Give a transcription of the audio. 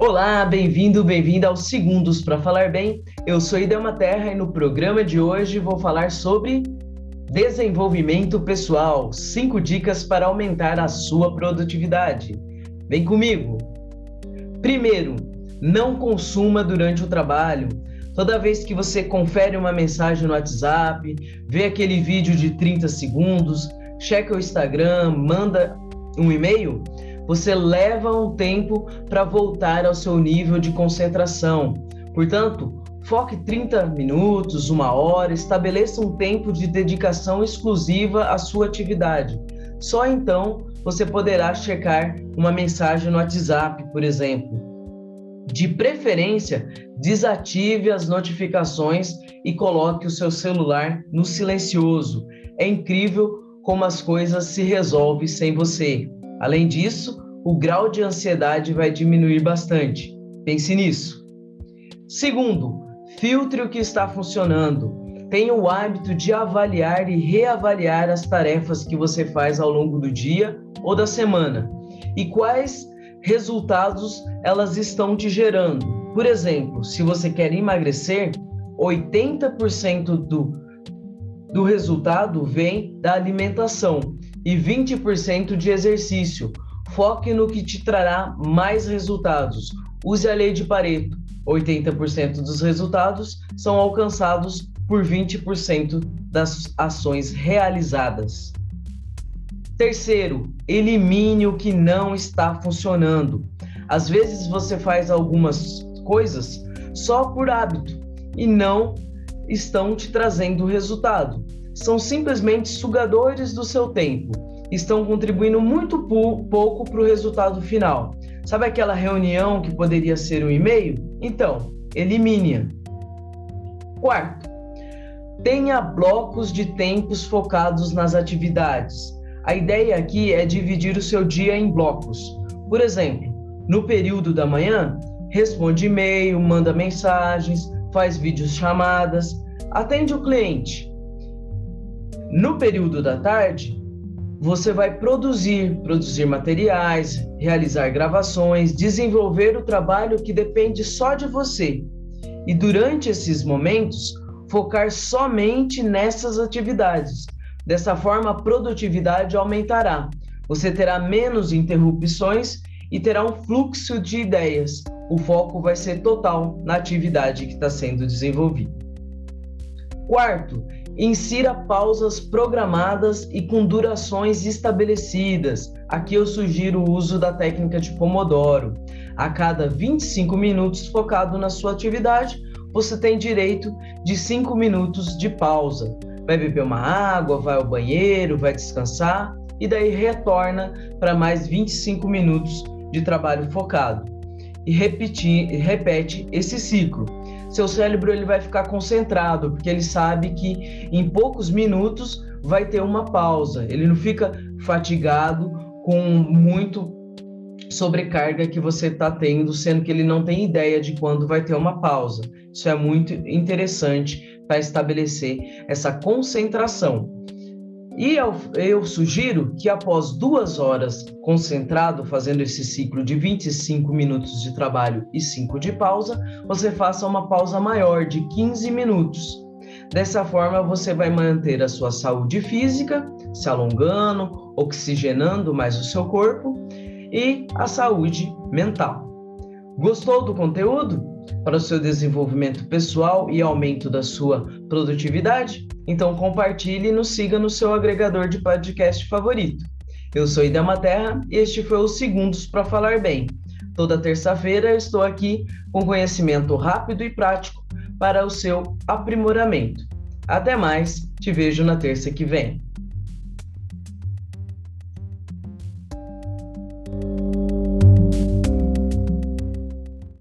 Olá, bem-vindo, bem-vinda aos Segundos para Falar Bem. Eu sou Idelma Terra e no programa de hoje vou falar sobre desenvolvimento pessoal. Cinco dicas para aumentar a sua produtividade. Vem comigo! Primeiro, não consuma durante o trabalho. Toda vez que você confere uma mensagem no WhatsApp, vê aquele vídeo de 30 segundos, checa o Instagram, manda um e-mail, você leva um tempo para voltar ao seu nível de concentração. Portanto, foque 30 minutos, uma hora, estabeleça um tempo de dedicação exclusiva à sua atividade. Só então você poderá checar uma mensagem no WhatsApp, por exemplo. De preferência, desative as notificações e coloque o seu celular no silencioso. É incrível como as coisas se resolvem sem você. Além disso, o grau de ansiedade vai diminuir bastante. Pense nisso. Segundo, filtre o que está funcionando. Tenha o hábito de avaliar e reavaliar as tarefas que você faz ao longo do dia ou da semana e quais resultados elas estão te gerando. Por exemplo, se você quer emagrecer, 80% do, do resultado vem da alimentação e 20% de exercício. Foque no que te trará mais resultados. Use a lei de Pareto. 80% dos resultados são alcançados por 20% das ações realizadas. Terceiro, elimine o que não está funcionando. Às vezes você faz algumas coisas só por hábito e não estão te trazendo resultado são simplesmente sugadores do seu tempo. Estão contribuindo muito pouco para o resultado final. Sabe aquela reunião que poderia ser um e-mail? Então, elimine-a. Quarto, tenha blocos de tempos focados nas atividades. A ideia aqui é dividir o seu dia em blocos. Por exemplo, no período da manhã, responde e-mail, manda mensagens, faz vídeos chamadas, atende o cliente. No período da tarde, você vai produzir, produzir materiais, realizar gravações, desenvolver o trabalho que depende só de você. E durante esses momentos, focar somente nessas atividades. Dessa forma, a produtividade aumentará. Você terá menos interrupções e terá um fluxo de ideias. O foco vai ser total na atividade que está sendo desenvolvida. Quarto, Insira pausas programadas e com durações estabelecidas. Aqui eu sugiro o uso da técnica de Pomodoro. A cada 25 minutos focado na sua atividade, você tem direito de 5 minutos de pausa. Vai beber uma água, vai ao banheiro, vai descansar e daí retorna para mais 25 minutos de trabalho focado. E repetir, repete esse ciclo seu cérebro ele vai ficar concentrado, porque ele sabe que em poucos minutos vai ter uma pausa. Ele não fica fatigado com muito sobrecarga que você está tendo, sendo que ele não tem ideia de quando vai ter uma pausa. Isso é muito interessante para estabelecer essa concentração. E eu, eu, sugiro que após duas horas concentrado, fazendo esse ciclo de 25 minutos de trabalho e 5 de pausa, você faça uma pausa maior de 15 minutos. Dessa forma, você vai manter a sua saúde física, se alongando, oxigenando mais o seu corpo e a saúde mental. Gostou do conteúdo? Para o seu desenvolvimento pessoal e aumento da sua produtividade? Então compartilhe e nos siga no seu agregador de podcast favorito. Eu sou Idama Terra e este foi o Segundos para Falar Bem. Toda terça-feira estou aqui com conhecimento rápido e prático para o seu aprimoramento. Até mais, te vejo na terça que vem.